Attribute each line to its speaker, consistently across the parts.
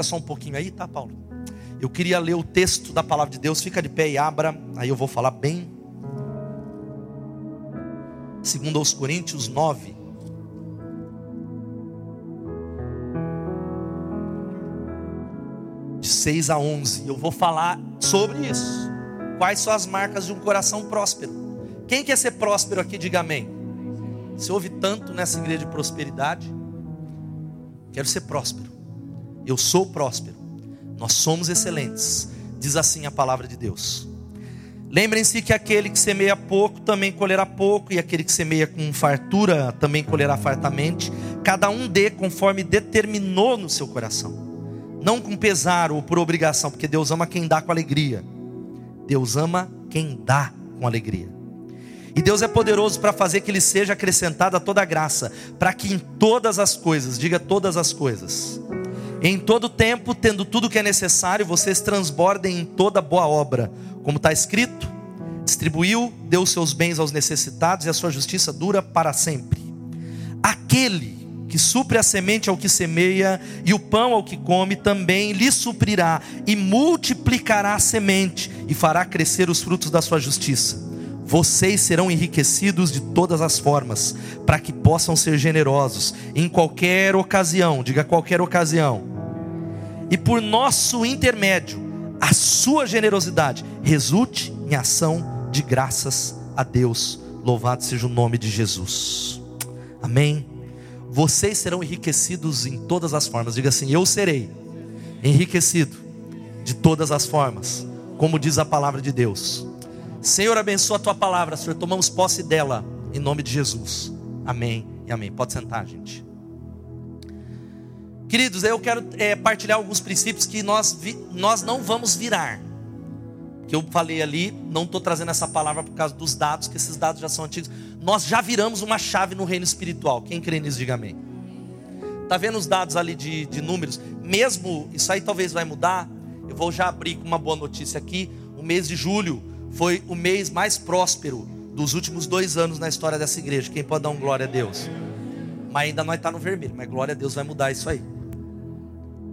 Speaker 1: Fica só um pouquinho aí, tá, Paulo? Eu queria ler o texto da palavra de Deus. Fica de pé e abra. Aí eu vou falar bem. Segundo aos Coríntios 9. De 6 a 11. Eu vou falar sobre isso. Quais são as marcas de um coração próspero? Quem quer ser próspero aqui, diga amém. Você ouve tanto nessa igreja de prosperidade. Quero ser próspero. Eu sou próspero. Nós somos excelentes. Diz assim a palavra de Deus. Lembrem-se que aquele que semeia pouco também colherá pouco, e aquele que semeia com fartura também colherá fartamente. Cada um dê conforme determinou no seu coração, não com pesar ou por obrigação, porque Deus ama quem dá com alegria. Deus ama quem dá com alegria. E Deus é poderoso para fazer que lhe seja acrescentada toda a graça, para que em todas as coisas, diga todas as coisas, em todo tempo, tendo tudo o que é necessário, vocês transbordem em toda boa obra, como está escrito: distribuiu, deu seus bens aos necessitados e a sua justiça dura para sempre. Aquele que supre a semente ao que semeia e o pão ao que come, também lhe suprirá e multiplicará a semente e fará crescer os frutos da sua justiça vocês serão enriquecidos de todas as formas, para que possam ser generosos em qualquer ocasião, diga qualquer ocasião. E por nosso intermédio, a sua generosidade resulte em ação de graças a Deus. Louvado seja o nome de Jesus. Amém. Vocês serão enriquecidos em todas as formas. Diga assim: Eu serei enriquecido de todas as formas, como diz a palavra de Deus. Senhor, abençoa a tua palavra, Senhor. Tomamos posse dela, em nome de Jesus. Amém e amém. Pode sentar, gente. Queridos, eu quero é, partilhar alguns princípios que nós, vi, nós não vamos virar. Que eu falei ali, não estou trazendo essa palavra por causa dos dados, que esses dados já são antigos. Nós já viramos uma chave no reino espiritual. Quem crê nisso, diga amém. Está vendo os dados ali de, de números? Mesmo, isso aí talvez vai mudar. Eu vou já abrir com uma boa notícia aqui. O mês de julho foi o mês mais próspero dos últimos dois anos na história dessa igreja. Quem pode dar um glória a Deus? Mas ainda nós está no vermelho, mas glória a Deus vai mudar isso aí.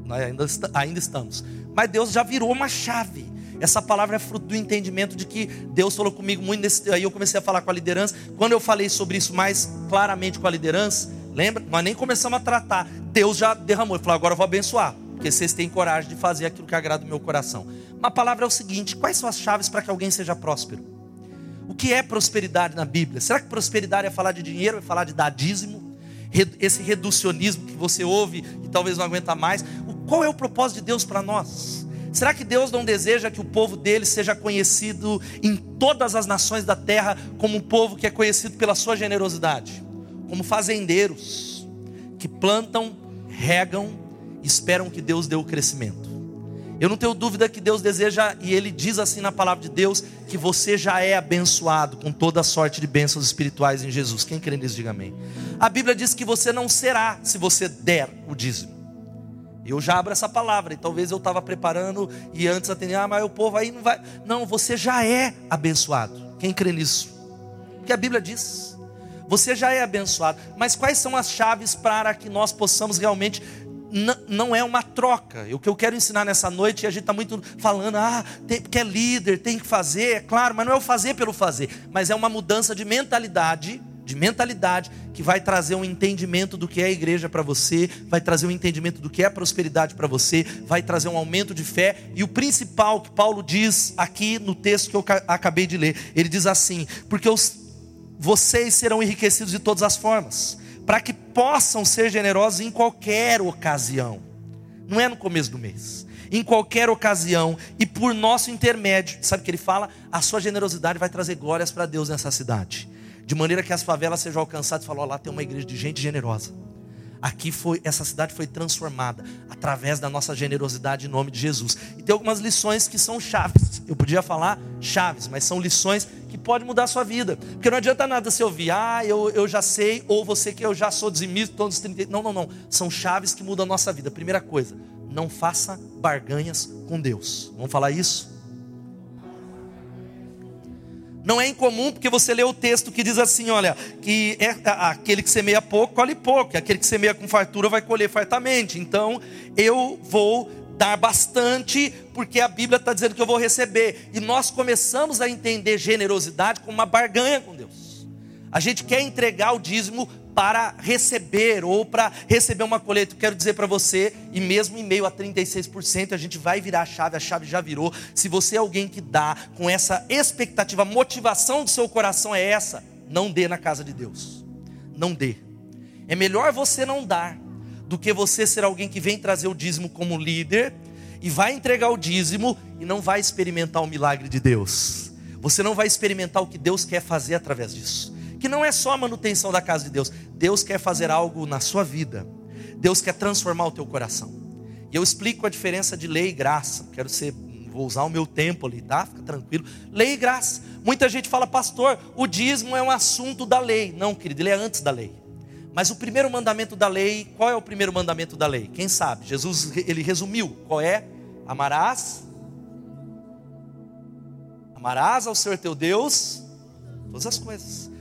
Speaker 1: Nós ainda, ainda estamos. Mas Deus já virou uma chave. Essa palavra é fruto do entendimento de que Deus falou comigo muito nesse. Aí eu comecei a falar com a liderança. Quando eu falei sobre isso mais claramente com a liderança, lembra? Nós nem começamos a tratar. Deus já derramou. Ele falou: agora eu vou abençoar. Porque vocês têm coragem de fazer aquilo que agrada o meu coração. Uma palavra é o seguinte: quais são as chaves para que alguém seja próspero? O que é prosperidade na Bíblia? Será que prosperidade é falar de dinheiro, é falar de dar dízimo? Esse reducionismo que você ouve e talvez não aguenta mais. Qual é o propósito de Deus para nós? Será que Deus não deseja que o povo dele seja conhecido em todas as nações da terra como um povo que é conhecido pela sua generosidade? Como fazendeiros que plantam, regam esperam que Deus dê o crescimento. Eu não tenho dúvida que Deus deseja, e Ele diz assim na palavra de Deus, que você já é abençoado com toda sorte de bênçãos espirituais em Jesus. Quem crê nisso, diga amém. A Bíblia diz que você não será se você der o dízimo. Eu já abro essa palavra, e talvez eu estava preparando e antes atender, ah, mas o povo aí não vai. Não, você já é abençoado. Quem crê nisso? Porque a Bíblia diz. Você já é abençoado. Mas quais são as chaves para que nós possamos realmente não é uma troca. O que eu quero ensinar nessa noite, a gente está muito falando, ah, tem, porque é líder, tem que fazer, é claro, mas não é o fazer pelo fazer, mas é uma mudança de mentalidade, de mentalidade, que vai trazer um entendimento do que é a igreja para você, vai trazer um entendimento do que é prosperidade para você, vai trazer um aumento de fé, e o principal que Paulo diz aqui no texto que eu acabei de ler, ele diz assim: porque os, vocês serão enriquecidos de todas as formas para que possam ser generosos em qualquer ocasião. Não é no começo do mês. Em qualquer ocasião e por nosso intermédio. Sabe o que ele fala? A sua generosidade vai trazer glórias para Deus nessa cidade. De maneira que as favelas sejam alcançadas e falou: lá tem uma igreja de gente generosa. Aqui foi, essa cidade foi transformada através da nossa generosidade em nome de Jesus. E tem algumas lições que são chaves. Eu podia falar chaves, mas são lições que podem mudar a sua vida. Porque não adianta nada você ouvir, ah, eu, eu já sei, ou você que eu já sou dizimista, todos 30. Não, não, não. São chaves que mudam a nossa vida. Primeira coisa, não faça barganhas com Deus. Vamos falar isso? Não é incomum porque você lê o texto que diz assim: olha, que é aquele que semeia pouco, colhe pouco, e aquele que semeia com fartura vai colher fartamente. Então, eu vou dar bastante, porque a Bíblia está dizendo que eu vou receber. E nós começamos a entender generosidade como uma barganha com Deus. A gente quer entregar o dízimo para receber ou para receber uma colheita. Quero dizer para você, e mesmo em meio a 36%, a gente vai virar a chave, a chave já virou. Se você é alguém que dá com essa expectativa, a motivação do seu coração é essa, não dê na casa de Deus. Não dê. É melhor você não dar do que você ser alguém que vem trazer o dízimo como líder e vai entregar o dízimo e não vai experimentar o milagre de Deus. Você não vai experimentar o que Deus quer fazer através disso que não é só a manutenção da casa de Deus. Deus quer fazer algo na sua vida. Deus quer transformar o teu coração. E eu explico a diferença de lei e graça. Quero ser, vou usar o meu tempo ali, tá? Fica tranquilo. Lei e graça. Muita gente fala, pastor, o dízimo é um assunto da lei. Não, querido, ele é antes da lei. Mas o primeiro mandamento da lei, qual é o primeiro mandamento da lei? Quem sabe? Jesus, ele resumiu. Qual é? Amarás. Amarás ao Senhor teu Deus todas as coisas.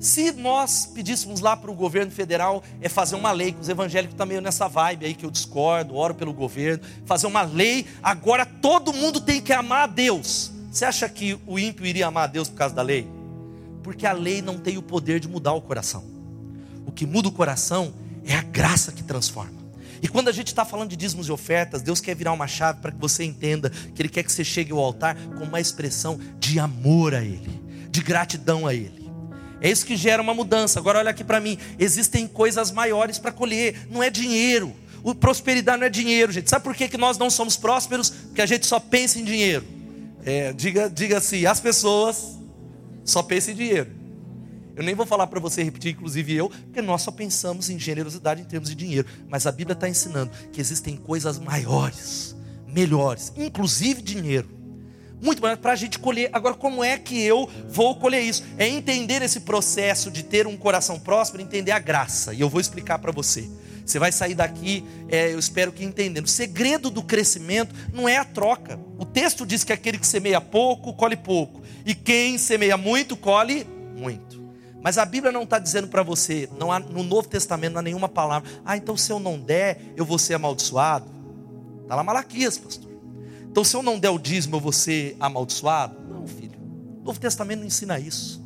Speaker 1: Se nós pedíssemos lá para o governo federal é fazer uma lei, que os evangélicos estão meio nessa vibe aí que eu discordo, oro pelo governo, fazer uma lei, agora todo mundo tem que amar a Deus. Você acha que o ímpio iria amar a Deus por causa da lei? Porque a lei não tem o poder de mudar o coração. O que muda o coração é a graça que transforma. E quando a gente está falando de dízimos e ofertas, Deus quer virar uma chave para que você entenda que Ele quer que você chegue ao altar com uma expressão de amor a Ele, de gratidão a Ele. É isso que gera uma mudança. Agora olha aqui para mim, existem coisas maiores para colher, não é dinheiro. O prosperidade não é dinheiro, gente. Sabe por que, que nós não somos prósperos? Porque a gente só pensa em dinheiro. É, diga, diga assim, as pessoas só pensam em dinheiro. Eu nem vou falar para você repetir, inclusive eu, porque nós só pensamos em generosidade em termos de dinheiro. Mas a Bíblia está ensinando que existem coisas maiores, melhores, inclusive dinheiro muito maior para a gente colher. Agora, como é que eu vou colher isso? É entender esse processo de ter um coração próspero, entender a graça. E eu vou explicar para você. Você vai sair daqui, é, eu espero que entendendo. O segredo do crescimento não é a troca. O texto diz que aquele que semeia pouco, colhe pouco. E quem semeia muito, colhe muito. Mas a Bíblia não está dizendo para você, não há, no Novo Testamento não há nenhuma palavra. Ah, então se eu não der, eu vou ser amaldiçoado. Está lá Malaquias, pastor. Então, se eu não der o dízimo, eu vou ser amaldiçoado? Não, filho. O Novo Testamento não ensina isso.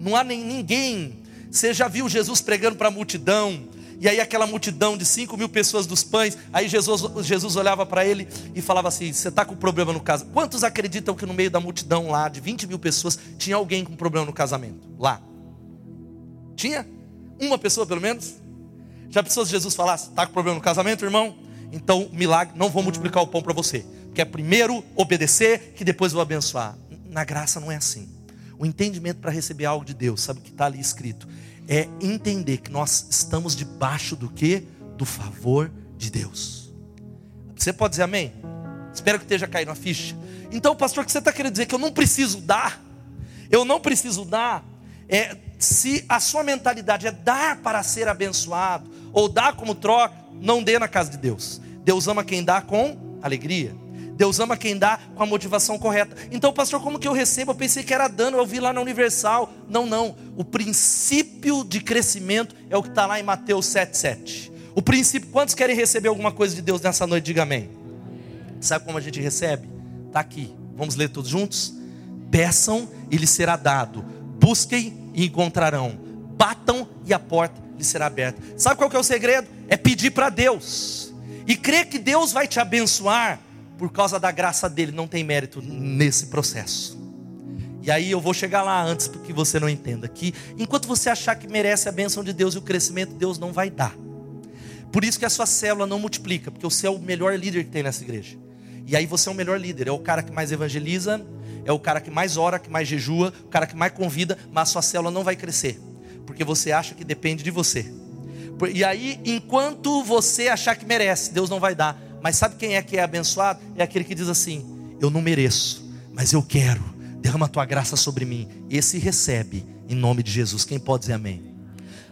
Speaker 1: Não há nem ninguém. Você já viu Jesus pregando para a multidão? E aí aquela multidão de 5 mil pessoas dos pães, aí Jesus, Jesus olhava para ele e falava assim: você está com problema no casamento? Quantos acreditam que no meio da multidão lá, de 20 mil pessoas, tinha alguém com problema no casamento? Lá. Tinha? Uma pessoa pelo menos? Já pensou se Jesus falasse, está com problema no casamento, irmão? Então, milagre, não vou multiplicar o pão para você quer primeiro obedecer, que depois vou abençoar. Na graça não é assim. O entendimento para receber algo de Deus, sabe o que está ali escrito? É entender que nós estamos debaixo do que? Do favor de Deus. Você pode dizer amém? Espero que esteja caindo a ficha. Então, pastor, o que você está querendo dizer? Que eu não preciso dar. Eu não preciso dar. É, se a sua mentalidade é dar para ser abençoado, ou dar como troca, não dê na casa de Deus. Deus ama quem dá com alegria. Deus ama quem dá com a motivação correta. Então, pastor, como que eu recebo? Eu pensei que era dano, eu vi lá na Universal. Não, não. O princípio de crescimento é o que está lá em Mateus 7,7. O princípio, quantos querem receber alguma coisa de Deus nessa noite? Diga amém. Sabe como a gente recebe? Está aqui. Vamos ler todos juntos? Peçam e lhes será dado. Busquem e encontrarão. Batam e a porta lhes será aberta. Sabe qual que é o segredo? É pedir para Deus. E crer que Deus vai te abençoar por causa da graça dele, não tem mérito nesse processo. E aí eu vou chegar lá antes, porque você não entenda que enquanto você achar que merece a bênção de Deus e o crescimento, Deus não vai dar. Por isso que a sua célula não multiplica, porque você é o melhor líder que tem nessa igreja. E aí você é o melhor líder, é o cara que mais evangeliza, é o cara que mais ora, que mais jejua, o cara que mais convida, mas sua célula não vai crescer, porque você acha que depende de você. E aí, enquanto você achar que merece, Deus não vai dar. Mas sabe quem é que é abençoado? É aquele que diz assim: Eu não mereço, mas eu quero. Derrama a tua graça sobre mim. Esse recebe em nome de Jesus. Quem pode dizer amém?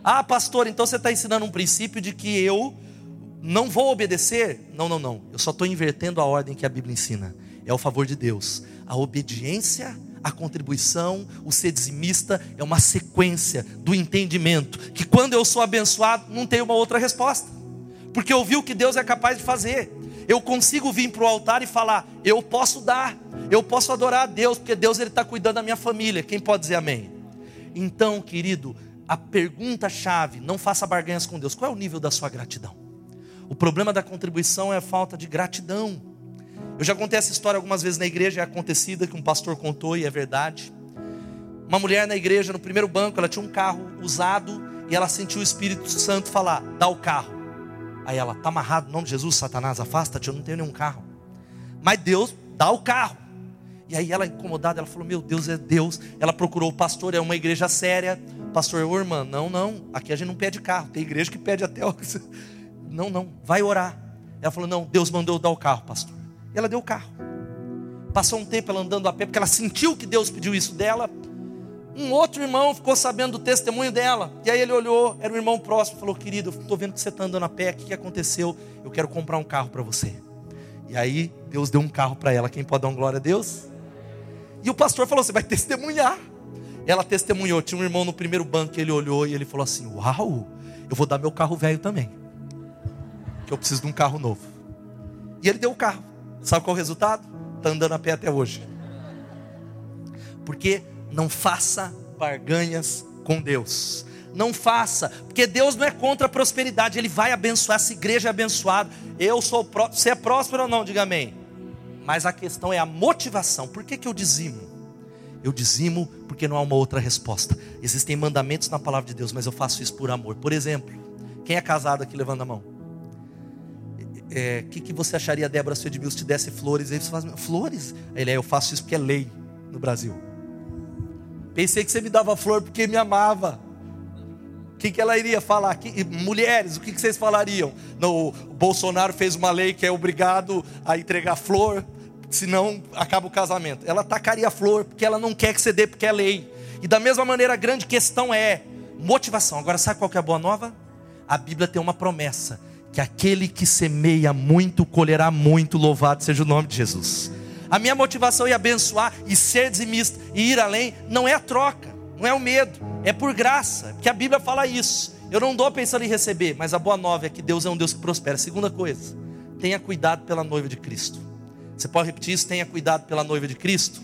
Speaker 1: Ah, pastor, então você está ensinando um princípio de que eu não vou obedecer? Não, não, não. Eu só estou invertendo a ordem que a Bíblia ensina. É o favor de Deus. A obediência a contribuição, o ser dizimista é uma sequência do entendimento que quando eu sou abençoado, não tem uma outra resposta, porque eu vi o que Deus é capaz de fazer. Eu consigo vir para o altar e falar: eu posso dar, eu posso adorar a Deus, porque Deus está cuidando da minha família. Quem pode dizer amém? Então, querido, a pergunta chave: não faça barganhas com Deus. Qual é o nível da sua gratidão? O problema da contribuição é a falta de gratidão. Eu já contei essa história algumas vezes na igreja, é acontecida que um pastor contou e é verdade. Uma mulher na igreja, no primeiro banco, ela tinha um carro usado e ela sentiu o Espírito Santo falar: dá o carro. Aí ela, tá amarrado, em nome de Jesus, Satanás, afasta-te, eu não tenho nenhum carro. Mas Deus dá o carro. E aí ela, incomodada, ela falou: Meu Deus, é Deus. Ela procurou o pastor, é uma igreja séria. Pastor, irmã, não, não, aqui a gente não pede carro. Tem igreja que pede até. Não, não, vai orar. Ela falou: Não, Deus mandou eu dar o carro, pastor. E ela deu o carro. Passou um tempo ela andando a pé, porque ela sentiu que Deus pediu isso dela. Um outro irmão ficou sabendo do testemunho dela. E aí ele olhou, era um irmão próximo, falou: Querido, estou vendo que você está andando a pé, o que aconteceu? Eu quero comprar um carro para você. E aí Deus deu um carro para ela. Quem pode dar uma glória a Deus? E o pastor falou: Você vai testemunhar. Ela testemunhou. Tinha um irmão no primeiro banco que ele olhou e ele falou assim: Uau, eu vou dar meu carro velho também. Que eu preciso de um carro novo. E ele deu o carro. Sabe qual é o resultado? Está andando a pé até hoje. Porque não faça barganhas com Deus. Não faça, porque Deus não é contra a prosperidade, Ele vai abençoar, essa igreja é abençoada. Eu sou próspero, você é próspero ou não? Diga amém. Mas a questão é a motivação. Por que, que eu dizimo? Eu dizimo porque não há uma outra resposta. Existem mandamentos na palavra de Deus, mas eu faço isso por amor. Por exemplo, quem é casado aqui levanta a mão? O é, que, que você acharia, Débora, se o Edmilson te desse flores? Aí você faz, flores? Ele é, eu faço isso porque é lei no Brasil. Pensei que você me dava flor porque me amava. O que, que ela iria falar? Que, mulheres, o que, que vocês falariam? No, o Bolsonaro fez uma lei que é obrigado a entregar flor, senão acaba o casamento. Ela tacaria flor porque ela não quer que você dê porque é lei. E da mesma maneira, a grande questão é motivação. Agora, sabe qual que é a boa nova? A Bíblia tem uma promessa: que aquele que semeia muito colherá muito, louvado seja o nome de Jesus. A minha motivação em abençoar e ser dizimista e ir além não é a troca, não é o medo, é por graça, porque a Bíblia fala isso. Eu não dou pensando em receber, mas a boa nova é que Deus é um Deus que prospera. Segunda coisa, tenha cuidado pela noiva de Cristo. Você pode repetir isso? Tenha cuidado pela noiva de Cristo.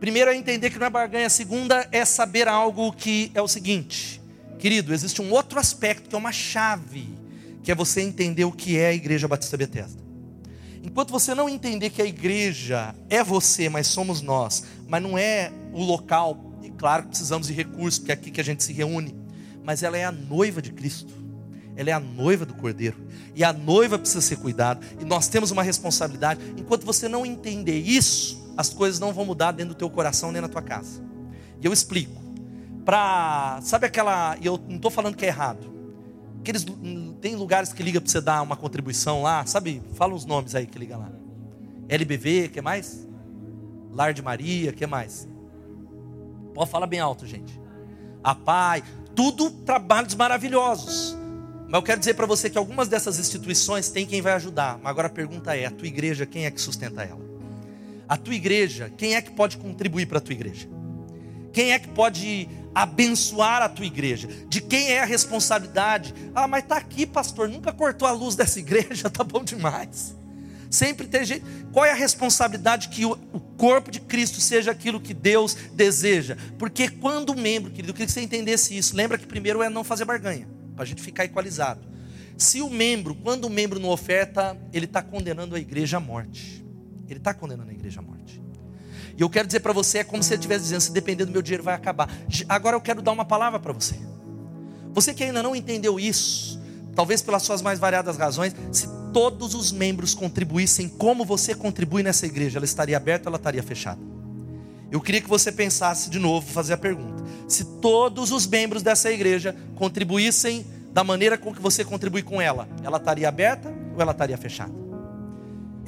Speaker 1: Primeiro é entender que não é barganha. Segunda é saber algo que é o seguinte, querido, existe um outro aspecto que é uma chave, que é você entender o que é a Igreja Batista Bethesda. Enquanto você não entender que a igreja é você, mas somos nós, mas não é o local, e claro que precisamos de recursos, porque é aqui que a gente se reúne, mas ela é a noiva de Cristo, ela é a noiva do Cordeiro, e a noiva precisa ser cuidada, e nós temos uma responsabilidade. Enquanto você não entender isso, as coisas não vão mudar dentro do teu coração nem na tua casa. E eu explico. Para, sabe aquela, e eu não estou falando que é errado, Aqueles, tem lugares que liga para você dar uma contribuição lá, sabe? Fala uns nomes aí que liga lá. LBV, que mais? Lar de Maria, que mais? Pode falar bem alto, gente. A Pai, tudo trabalhos maravilhosos. Mas eu quero dizer para você que algumas dessas instituições tem quem vai ajudar. Mas agora a pergunta é: a tua igreja, quem é que sustenta ela? A tua igreja, quem é que pode contribuir para a tua igreja? Quem é que pode abençoar a tua igreja? De quem é a responsabilidade? Ah, mas está aqui, pastor, nunca cortou a luz dessa igreja, tá bom demais. Sempre tem gente. Qual é a responsabilidade que o, corpo de Cristo seja aquilo que Deus deseja? Porque quando o membro, querido, eu queria que você entendesse isso. Lembra que primeiro é não fazer barganha, para a gente ficar equalizado. Se o membro, quando o membro não oferta, ele está condenando a igreja à morte. Ele está condenando a igreja à morte. E eu quero dizer para você, é como se ele estivesse dizendo: se depender do meu dinheiro, vai acabar. Agora eu quero dar uma palavra para você. Você que ainda não entendeu isso, talvez pelas suas mais variadas razões, se todos os membros contribuíssem como você contribui nessa igreja, ela estaria aberta ou ela estaria fechada? Eu queria que você pensasse de novo, fazer a pergunta: se todos os membros dessa igreja contribuíssem da maneira com que você contribui com ela, ela estaria aberta ou ela estaria fechada?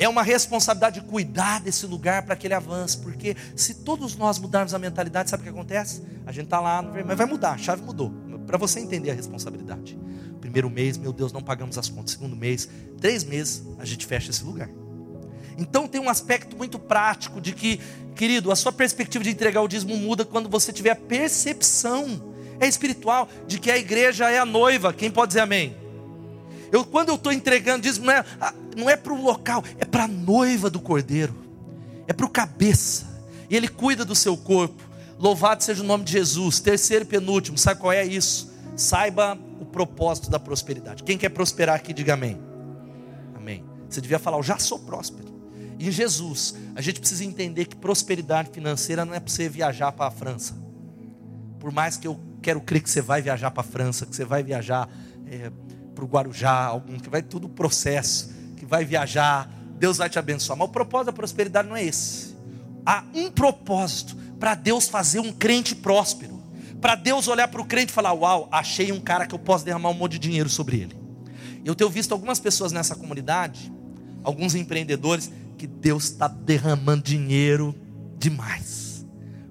Speaker 1: É uma responsabilidade de cuidar desse lugar para que ele avance, porque se todos nós mudarmos a mentalidade, sabe o que acontece? A gente está lá, mas vai mudar, a chave mudou. Para você entender a responsabilidade. Primeiro mês, meu Deus, não pagamos as contas. Segundo mês, três meses, a gente fecha esse lugar. Então tem um aspecto muito prático de que, querido, a sua perspectiva de entregar o dízimo muda quando você tiver a percepção, é espiritual, de que a igreja é a noiva. Quem pode dizer amém? Eu, quando eu estou entregando dízimo, não é, não é para o local, é para a noiva do cordeiro, é para o cabeça, e ele cuida do seu corpo. Louvado seja o nome de Jesus. Terceiro e penúltimo, sabe qual é isso? Saiba o propósito da prosperidade. Quem quer prosperar aqui, diga amém. Amém. Você devia falar, eu já sou próspero. Em Jesus, a gente precisa entender que prosperidade financeira não é para você viajar para a França. Por mais que eu quero crer que você vai viajar para a França, que você vai viajar é, para o Guarujá, algum que vai tudo processo, vai viajar, Deus vai te abençoar. Mas o propósito da prosperidade não é esse. Há um propósito para Deus fazer um crente próspero. Para Deus olhar para o crente e falar: Uau, achei um cara que eu posso derramar um monte de dinheiro sobre ele. Eu tenho visto algumas pessoas nessa comunidade, alguns empreendedores, que Deus está derramando dinheiro demais.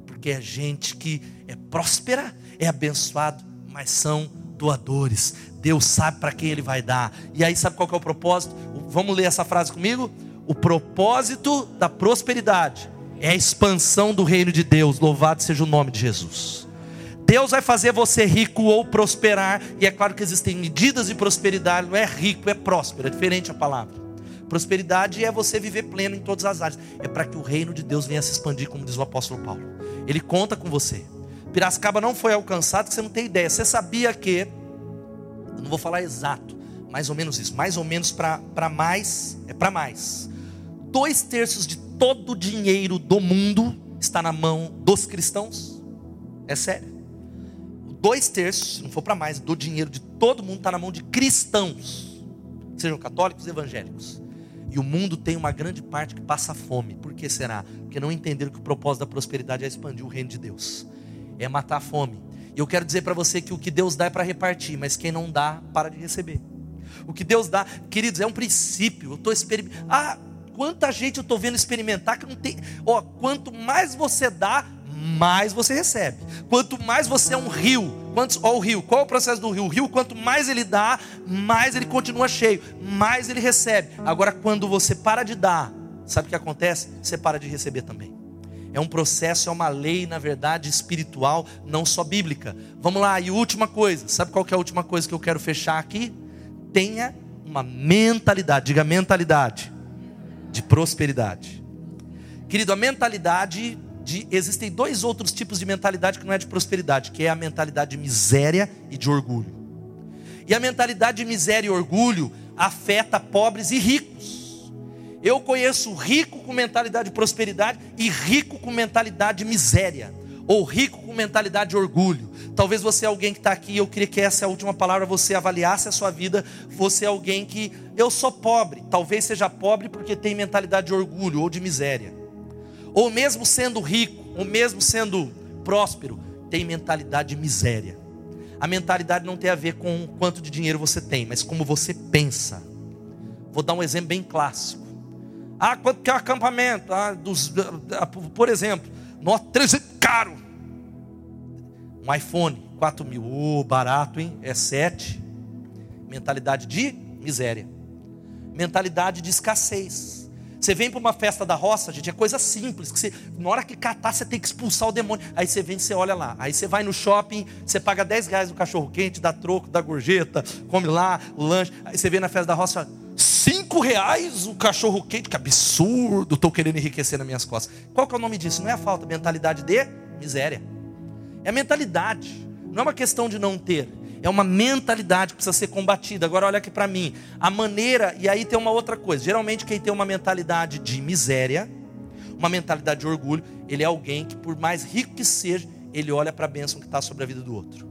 Speaker 1: Porque é gente que é próspera, é abençoado, mas são doadores. Deus sabe para quem ele vai dar. E aí, sabe qual é o propósito? Vamos ler essa frase comigo? O propósito da prosperidade é a expansão do reino de Deus. Louvado seja o nome de Jesus. Deus vai fazer você rico ou prosperar, e é claro que existem medidas de prosperidade, não é rico, é próspero, é diferente a palavra. Prosperidade é você viver pleno em todas as áreas, é para que o reino de Deus venha se expandir, como diz o apóstolo Paulo. Ele conta com você. Piracicaba não foi alcançado, você não tem ideia. Você sabia que, eu não vou falar exato, mais ou menos isso, mais ou menos para mais, é para mais. Dois terços de todo o dinheiro do mundo está na mão dos cristãos. É sério. Dois terços, se não for para mais, do dinheiro de todo mundo está na mão de cristãos, sejam católicos e evangélicos. E o mundo tem uma grande parte que passa fome. Por que será? Porque não entenderam que o propósito da prosperidade é expandir o reino de Deus, é matar a fome. Eu quero dizer para você que o que Deus dá é para repartir, mas quem não dá, para de receber. O que Deus dá, queridos, é um princípio. Eu estou experimentando. Ah, quanta gente eu estou vendo experimentar que não tem. Ó, quanto mais você dá, mais você recebe. Quanto mais você é um rio, quantos, ó, o rio, qual é o processo do rio? O rio, quanto mais ele dá, mais ele continua cheio, mais ele recebe. Agora, quando você para de dar, sabe o que acontece? Você para de receber também. É um processo, é uma lei, na verdade, espiritual, não só bíblica. Vamos lá, e última coisa, sabe qual é a última coisa que eu quero fechar aqui? Tenha uma mentalidade, diga mentalidade de prosperidade. Querido, a mentalidade de, existem dois outros tipos de mentalidade que não é de prosperidade, que é a mentalidade de miséria e de orgulho. E a mentalidade de miséria e orgulho afeta pobres e ricos. Eu conheço rico com mentalidade de prosperidade e rico com mentalidade de miséria, ou rico com mentalidade de orgulho. Talvez você é alguém que está aqui, eu queria que essa é a última palavra, você avaliasse a sua vida. Você é alguém que, eu sou pobre, talvez seja pobre porque tem mentalidade de orgulho ou de miséria. Ou mesmo sendo rico, ou mesmo sendo próspero, tem mentalidade de miséria. A mentalidade não tem a ver com quanto de dinheiro você tem, mas como você pensa. Vou dar um exemplo bem clássico. Ah, quanto que é o acampamento? Ah, dos, por exemplo, nós 13 caro. Um iPhone, 4 mil. Oh, barato, hein? É 7. Mentalidade de miséria. Mentalidade de escassez. Você vem para uma festa da roça, gente, é coisa simples. Que você, na hora que catar, você tem que expulsar o demônio. Aí você vem, você olha lá. Aí você vai no shopping, você paga 10 reais no cachorro quente, dá troco, dá gorjeta, come lá o lanche. Aí você vem na festa da roça, 5 reais o cachorro quente, que absurdo, estou querendo enriquecer nas minhas costas. Qual que é o nome disso? Não é a falta, mentalidade de miséria. É mentalidade. Não é uma questão de não ter. É uma mentalidade que precisa ser combatida. Agora olha aqui para mim. A maneira, e aí tem uma outra coisa. Geralmente quem tem uma mentalidade de miséria, uma mentalidade de orgulho, ele é alguém que por mais rico que seja, ele olha para a bênção que está sobre a vida do outro.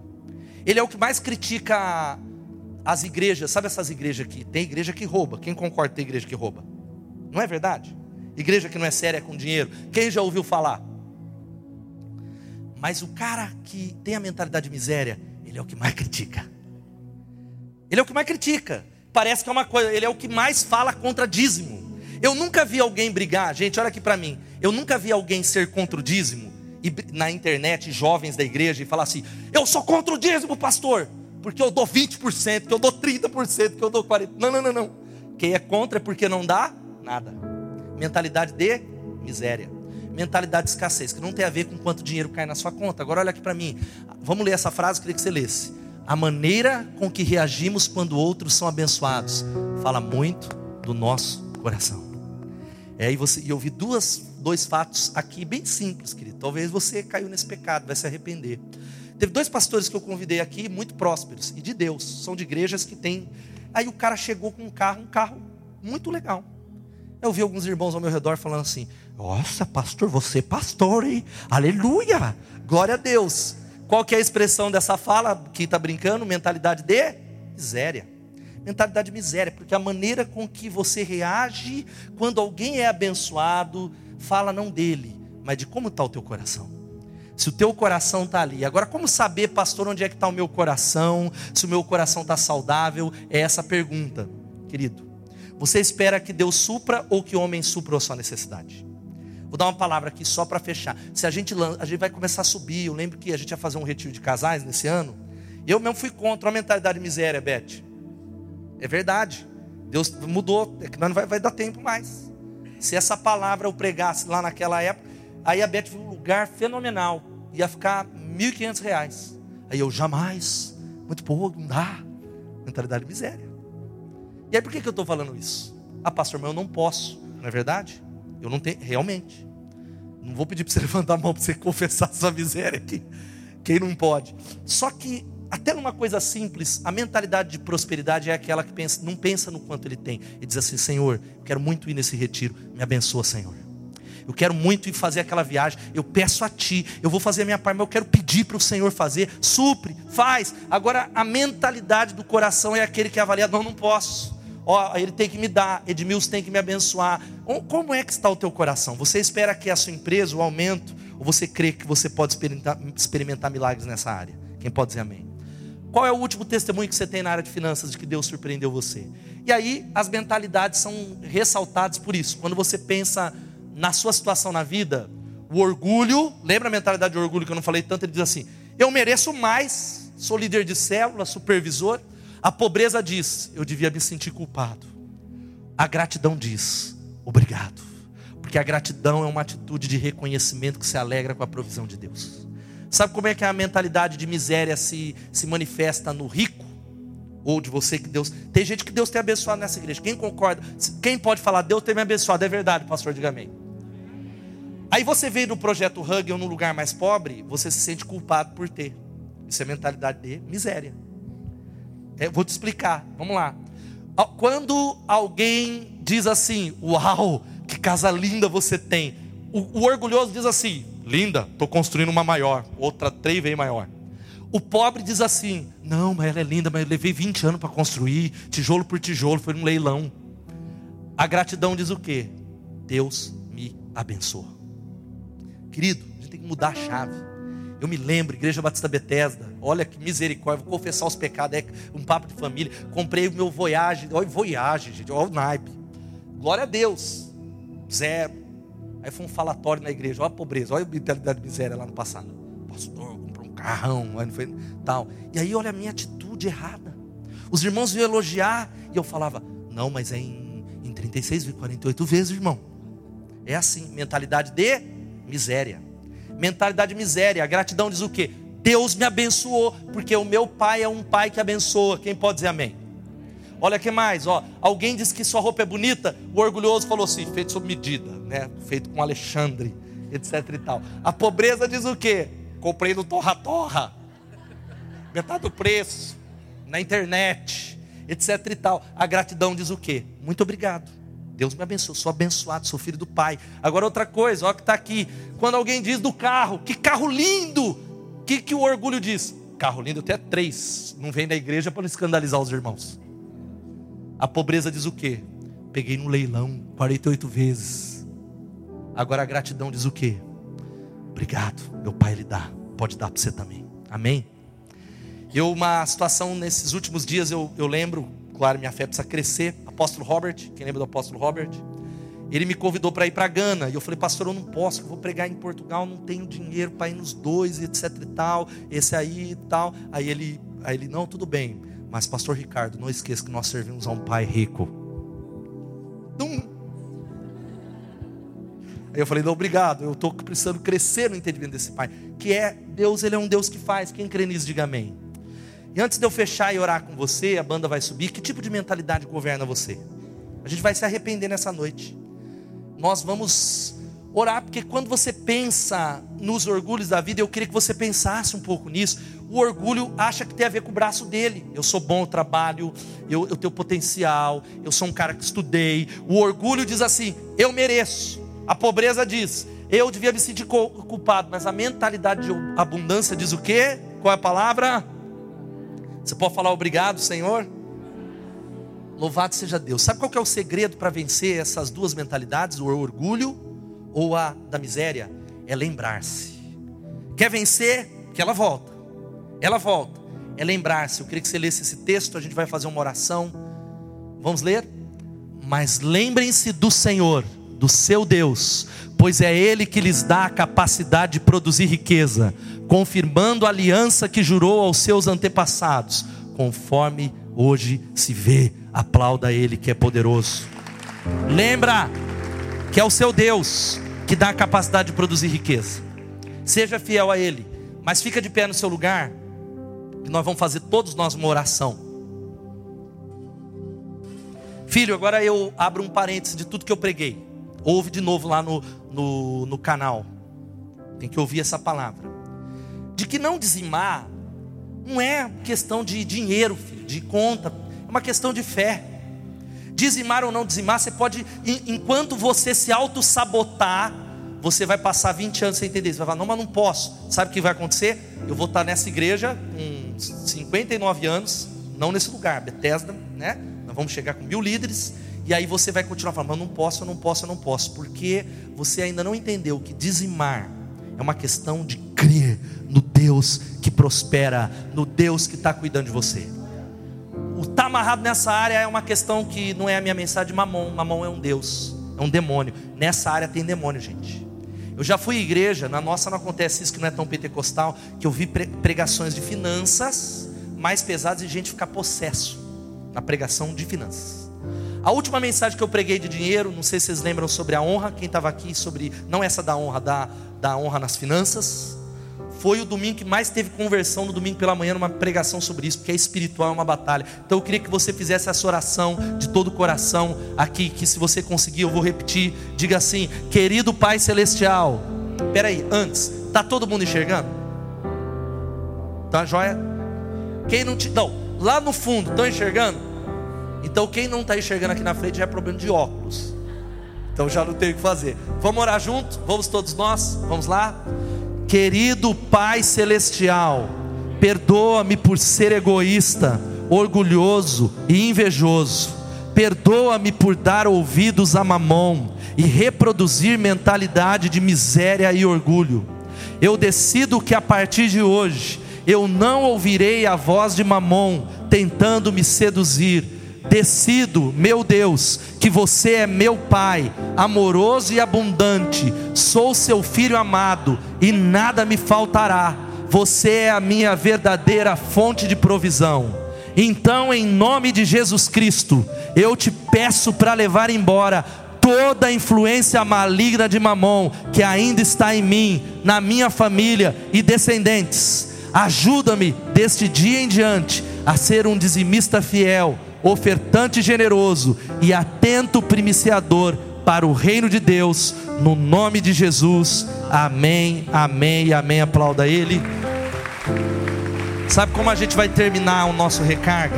Speaker 1: Ele é o que mais critica as igrejas. Sabe essas igrejas aqui? Tem igreja que rouba. Quem concorda que tem igreja que rouba? Não é verdade? Igreja que não é séria com dinheiro. Quem já ouviu falar? Mas o cara que tem a mentalidade de miséria, ele é o que mais critica. Ele é o que mais critica. Parece que é uma coisa, ele é o que mais fala contra dízimo. Eu nunca vi alguém brigar, gente, olha aqui para mim. Eu nunca vi alguém ser contra o dízimo e na internet, jovens da igreja, e falar assim: "Eu sou contra o dízimo, pastor, porque eu dou 20%, que eu dou 30%, que eu dou 40%". Não, não, não, não. Quem é contra é porque não dá nada. mentalidade de miséria. Mentalidade de escassez, que não tem a ver com quanto dinheiro cai na sua conta. Agora olha aqui para mim. Vamos ler essa frase, queria que você lesse. A maneira com que reagimos quando outros são abençoados fala muito do nosso coração. É, e, você, e eu vi duas, dois fatos aqui bem simples, querido. Talvez você caiu nesse pecado, vai se arrepender. Teve dois pastores que eu convidei aqui, muito prósperos, e de Deus, são de igrejas que têm. Aí o cara chegou com um carro, um carro muito legal. Eu vi alguns irmãos ao meu redor falando assim: Nossa, pastor, você é pastor, hein? Aleluia! Glória a Deus. Qual que é a expressão dessa fala que está brincando? Mentalidade de miséria. Mentalidade de miséria, porque a maneira com que você reage quando alguém é abençoado, fala não dele, mas de como está o teu coração. Se o teu coração está ali. Agora, como saber, pastor, onde é que está o meu coração? Se o meu coração está saudável? É essa pergunta, querido. Você espera que Deus supra ou que o homem supra a sua necessidade? Vou dar uma palavra aqui só para fechar. Se a gente, a gente vai começar a subir, eu lembro que a gente ia fazer um retiro de casais nesse ano. Eu mesmo fui contra a mentalidade de miséria, Beth. É verdade. Deus mudou, é que não vai, vai dar tempo mais. Se essa palavra eu pregasse lá naquela época, aí a Beth viu um lugar fenomenal. Ia ficar R$ 1.500. Aí eu, jamais, muito pouco, não dá. Mentalidade de miséria. E aí por que, que eu estou falando isso? Ah, pastor, mas eu não posso, não é verdade? Eu não tenho, realmente. Não vou pedir para você levantar a mão para você confessar sua miséria aqui. Quem não pode. Só que, até numa coisa simples, a mentalidade de prosperidade é aquela que pensa, não pensa no quanto ele tem. E diz assim: Senhor, quero muito ir nesse retiro. Me abençoa, Senhor. Eu quero muito ir fazer aquela viagem. Eu peço a Ti. Eu vou fazer a minha parte, mas eu quero pedir para o Senhor fazer. Supre, faz. Agora, a mentalidade do coração é aquele que avalia: não, não posso ó, ele tem que me dar, Edmilson tem que me abençoar. Como é que está o teu coração? Você espera que a sua empresa, o aumento, ou você crê que você pode experimentar, experimentar milagres nessa área? Quem pode dizer amém? Qual é o último testemunho que você tem na área de finanças de que Deus surpreendeu você? E aí as mentalidades são ressaltadas por isso. Quando você pensa na sua situação na vida, o orgulho, lembra a mentalidade de orgulho que eu não falei tanto? Ele diz assim: eu mereço mais, sou líder de célula, supervisor. A pobreza diz: eu devia me sentir culpado. A gratidão diz: obrigado. Porque a gratidão é uma atitude de reconhecimento que se alegra com a provisão de Deus. Sabe como é que a mentalidade de miséria se, se manifesta no rico? Ou de você que Deus. Tem gente que Deus tem abençoado nessa igreja. Quem concorda? Quem pode falar, Deus tem me abençoado? É verdade, pastor, diga amém. Aí você veio no projeto Hug ou num lugar mais pobre, você se sente culpado por ter. Isso é mentalidade de miséria. É, vou te explicar. Vamos lá. Quando alguém diz assim: Uau, que casa linda você tem. O, o orgulhoso diz assim: Linda, estou construindo uma maior. Outra três vezes maior. O pobre diz assim: Não, mas ela é linda, mas eu levei 20 anos para construir, tijolo por tijolo, foi um leilão. A gratidão diz o quê? Deus me abençoa. Querido, a gente tem que mudar a chave. Eu me lembro, Igreja Batista Bethesda, olha que misericórdia, vou confessar os pecados, é um papo de família. Comprei o meu Voyage, olha Voyage, gente, olha o naipe. Glória a Deus, zero. Aí foi um falatório na igreja, olha a pobreza, olha a mentalidade de miséria lá no passado. Pastor, comprou um carrão, aí não foi tal. E aí olha a minha atitude errada. Os irmãos iam elogiar e eu falava, não, mas é em, em 36, 48 vezes, irmão. É assim, mentalidade de miséria mentalidade de miséria. A gratidão diz o quê? Deus me abençoou, porque o meu pai é um pai que abençoa. Quem pode dizer amém? Olha que mais, ó. Alguém disse que sua roupa é bonita, o orgulhoso falou assim, feito sob medida, né? Feito com Alexandre, etc e tal. A pobreza diz o quê? Comprei no Torra Torra. Metade do preço, na internet, etc e tal. A gratidão diz o quê? Muito obrigado. Deus me abençoe, sou abençoado, sou filho do Pai. Agora outra coisa, olha que está aqui. Quando alguém diz do carro, que carro lindo! O que, que o orgulho diz? Carro lindo, até três. Não vem da igreja para não escandalizar os irmãos. A pobreza diz o quê? Peguei no leilão 48 vezes. Agora a gratidão diz o quê? Obrigado, meu pai lhe dá. Pode dar para você também. Amém? Eu, uma situação nesses últimos dias, eu, eu lembro, claro, minha fé precisa crescer. Apóstolo Robert, quem lembra do apóstolo Robert? Ele me convidou para ir para Gana. E eu falei, pastor, eu não posso, eu vou pregar em Portugal, não tenho dinheiro para ir nos dois, etc e tal. Esse aí e tal. Aí ele, aí ele, não, tudo bem. Mas, pastor Ricardo, não esqueça que nós servimos a um pai rico. Tum. Aí eu falei, não, obrigado, eu estou precisando crescer no entendimento desse Pai. Que é, Deus, Ele é um Deus que faz. Quem crê nisso, diga amém. E antes de eu fechar e orar com você, a banda vai subir. Que tipo de mentalidade governa você? A gente vai se arrepender nessa noite. Nós vamos orar, porque quando você pensa nos orgulhos da vida, eu queria que você pensasse um pouco nisso. O orgulho acha que tem a ver com o braço dele. Eu sou bom, eu trabalho, eu, eu tenho potencial, eu sou um cara que estudei. O orgulho diz assim: eu mereço. A pobreza diz: eu devia me sentir culpado. Mas a mentalidade de abundância diz o quê? Qual é a palavra? Você pode falar obrigado, Senhor? Louvado seja Deus. Sabe qual é o segredo para vencer essas duas mentalidades, o orgulho ou a da miséria? É lembrar-se. Quer vencer? Que ela volta. Ela volta. É lembrar-se. Eu queria que você lesse esse texto, a gente vai fazer uma oração. Vamos ler? Mas lembrem-se do Senhor, do seu Deus, pois é Ele que lhes dá a capacidade de produzir riqueza, confirmando a aliança que jurou aos seus antepassados, conforme hoje se vê aplauda Ele que é poderoso. Lembra que é o seu Deus que dá a capacidade de produzir riqueza. Seja fiel a Ele, mas fica de pé no seu lugar, que nós vamos fazer todos nós uma oração. Filho, agora eu abro um parênteses de tudo que eu preguei. Ouve de novo lá no, no, no canal. Tem que ouvir essa palavra. De que não dizimar não é questão de dinheiro, filho, de conta é uma questão de fé. Dizimar ou não dizimar, você pode, enquanto você se auto-sabotar, você vai passar 20 anos sem entender. Você vai falar, não, mas não posso. Sabe o que vai acontecer? Eu vou estar nessa igreja com 59 anos, não nesse lugar, Bethesda, né? Nós vamos chegar com mil líderes. E aí você vai continuar falando, mas não posso, eu não posso, eu não posso. Porque você ainda não entendeu que dizimar é uma questão de crer no Deus que prospera, no Deus que está cuidando de você o estar tá amarrado nessa área é uma questão que não é a minha mensagem de mamão. Mamão é um Deus, é um demônio. Nessa área tem demônio, gente. Eu já fui à igreja, na nossa não acontece isso que não é tão pentecostal, que eu vi pregações de finanças mais pesadas e gente ficar possesso na pregação de finanças. A última mensagem que eu preguei de dinheiro, não sei se vocês lembram sobre a honra, quem estava aqui sobre, não essa da honra, da, da honra nas finanças. Foi o domingo que mais teve conversão no domingo pela manhã, numa pregação sobre isso, porque é espiritual, é uma batalha. Então eu queria que você fizesse essa oração de todo o coração aqui, que se você conseguir, eu vou repetir. Diga assim: Querido Pai Celestial. Peraí, antes, tá todo mundo enxergando? Tá joia? Quem não te. Não, lá no fundo, estão enxergando? Então quem não está enxergando aqui na frente já é problema de óculos. Então já não tem o que fazer. Vamos orar junto? Vamos todos nós? Vamos lá? Querido Pai Celestial, perdoa-me por ser egoísta, orgulhoso e invejoso. Perdoa-me por dar ouvidos a mamão e reproduzir mentalidade de miséria e orgulho. Eu decido que a partir de hoje eu não ouvirei a voz de mamão tentando me seduzir Decido, meu Deus, que você é meu Pai, amoroso e abundante, sou seu filho amado e nada me faltará. Você é a minha verdadeira fonte de provisão. Então, em nome de Jesus Cristo, eu te peço para levar embora toda a influência maligna de Mamon que ainda está em mim, na minha família e descendentes. Ajuda-me deste dia em diante a ser um dizimista fiel ofertante generoso e atento primiciador para o reino de Deus, no nome de Jesus. Amém, amém amém. Aplauda Ele. Sabe como a gente vai terminar o nosso recarga?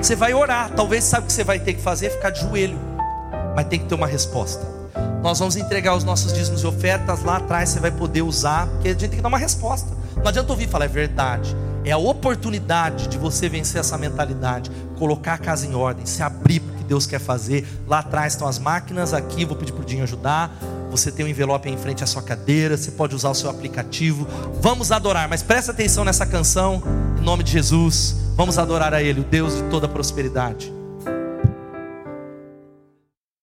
Speaker 1: Você vai orar. Talvez sabe o que você vai ter que fazer? Ficar de joelho. Mas tem que ter uma resposta. Nós vamos entregar os nossos dízimos e ofertas lá atrás. Você vai poder usar, porque a gente tem que dar uma resposta. Não adianta ouvir falar, é verdade. É a oportunidade de você vencer essa mentalidade, colocar a casa em ordem, se abrir para o que Deus quer fazer. Lá atrás estão as máquinas, aqui vou pedir para o Dinho ajudar. Você tem um envelope em frente à sua cadeira, você pode usar o seu aplicativo. Vamos adorar, mas presta atenção nessa canção, em nome de Jesus. Vamos adorar a Ele, o Deus de toda prosperidade.